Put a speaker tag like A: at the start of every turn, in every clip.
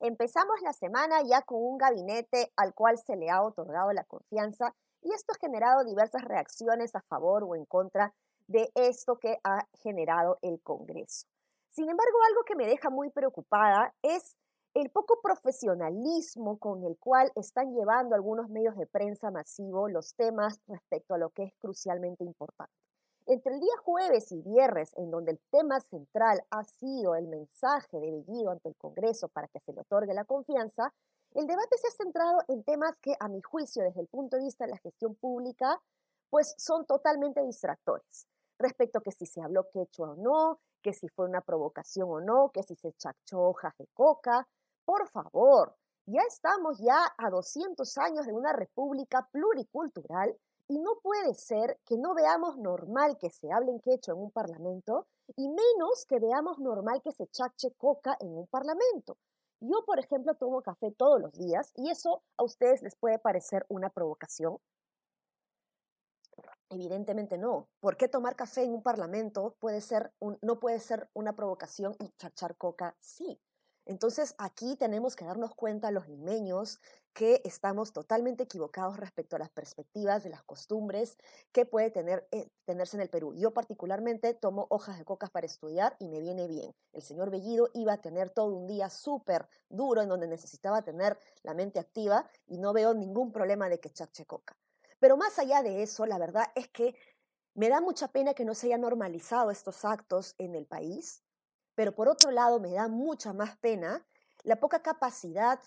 A: Empezamos la semana ya con un gabinete al cual se le ha otorgado la confianza y esto ha generado diversas reacciones a favor o en contra de esto que ha generado el Congreso. Sin embargo, algo que me deja muy preocupada es el poco profesionalismo con el cual están llevando algunos medios de prensa masivo los temas respecto a lo que es crucialmente importante. Jueves y viernes, en donde el tema central ha sido el mensaje de Bellido ante el Congreso para que se le otorgue la confianza, el debate se ha centrado en temas que, a mi juicio, desde el punto de vista de la gestión pública, pues son totalmente distractores. Respecto a que si se habló quechua o no, que si fue una provocación o no, que si se chachó hojas de coca. Por favor, ya estamos ya a 200 años de una república pluricultural y no puede ser que no veamos normal que se hable en quechua en un parlamento y menos que veamos normal que se chache coca en un parlamento. Yo, por ejemplo, tomo café todos los días y eso a ustedes les puede parecer una provocación. Evidentemente no. ¿Por qué tomar café en un parlamento puede ser no puede ser una provocación y chachar coca? Sí. Entonces aquí tenemos que darnos cuenta los limeños que estamos totalmente equivocados respecto a las perspectivas de las costumbres que puede tener, eh, tenerse en el Perú. Yo particularmente tomo hojas de cocas para estudiar y me viene bien. El señor Bellido iba a tener todo un día súper duro en donde necesitaba tener la mente activa y no veo ningún problema de que chache coca. Pero más allá de eso, la verdad es que me da mucha pena que no se hayan normalizado estos actos en el país pero por otro lado me da mucha más pena la poca capacidad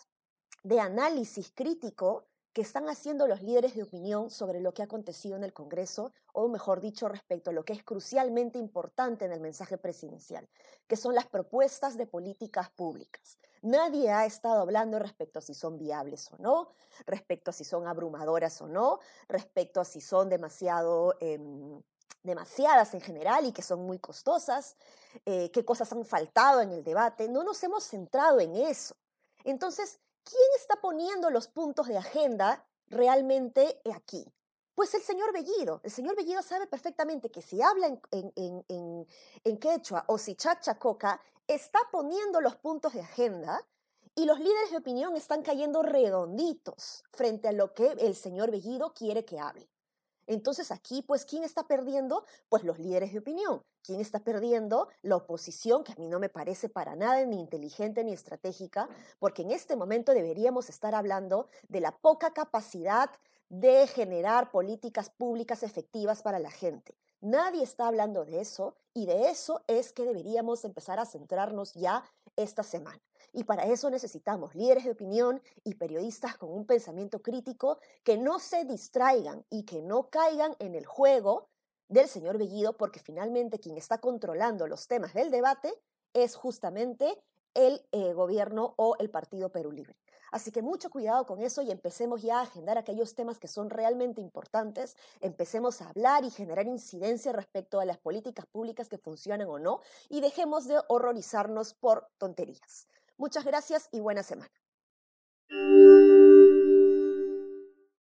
A: de análisis crítico que están haciendo los líderes de opinión sobre lo que ha acontecido en el Congreso, o mejor dicho, respecto a lo que es crucialmente importante en el mensaje presidencial, que son las propuestas de políticas públicas. Nadie ha estado hablando respecto a si son viables o no, respecto a si son abrumadoras o no, respecto a si son demasiado em, demasiadas en general y que son muy costosas, eh, qué cosas han faltado en el debate. No nos hemos centrado en eso. Entonces, ¿quién está poniendo los puntos de agenda realmente aquí? Pues el señor Bellido. El señor Bellido sabe perfectamente que si habla en, en, quechua o si chacha coca, está poniendo los puntos de agenda y los líderes de opinión están cayendo redonditos frente a lo que el señor Bellido quiere que hable. Entonces aquí, pues, ¿quién está perdiendo? Pues los líderes de opinión. ¿Quién está perdiendo? La oposición, que a mí no me parece para nada ni inteligente ni estratégica, porque en este momento deberíamos estar hablando de la poca capacidad de generar políticas públicas efectivas para la gente. Nadie está hablando de eso y de eso es que deberíamos empezar a centrarnos ya esta semana. Y para eso necesitamos líderes de opinión y periodistas con un pensamiento crítico que no se distraigan y que no caigan en el juego del señor Bellido, porque finalmente quien está controlando los temas del debate es justamente el eh, gobierno o el Partido Perú Libre. Así que mucho cuidado con eso y empecemos ya a agendar aquellos temas que son realmente importantes, empecemos a hablar y generar incidencia respecto a las políticas públicas que funcionan o no y dejemos de horrorizarnos por tonterías. Muchas gracias y buena semana.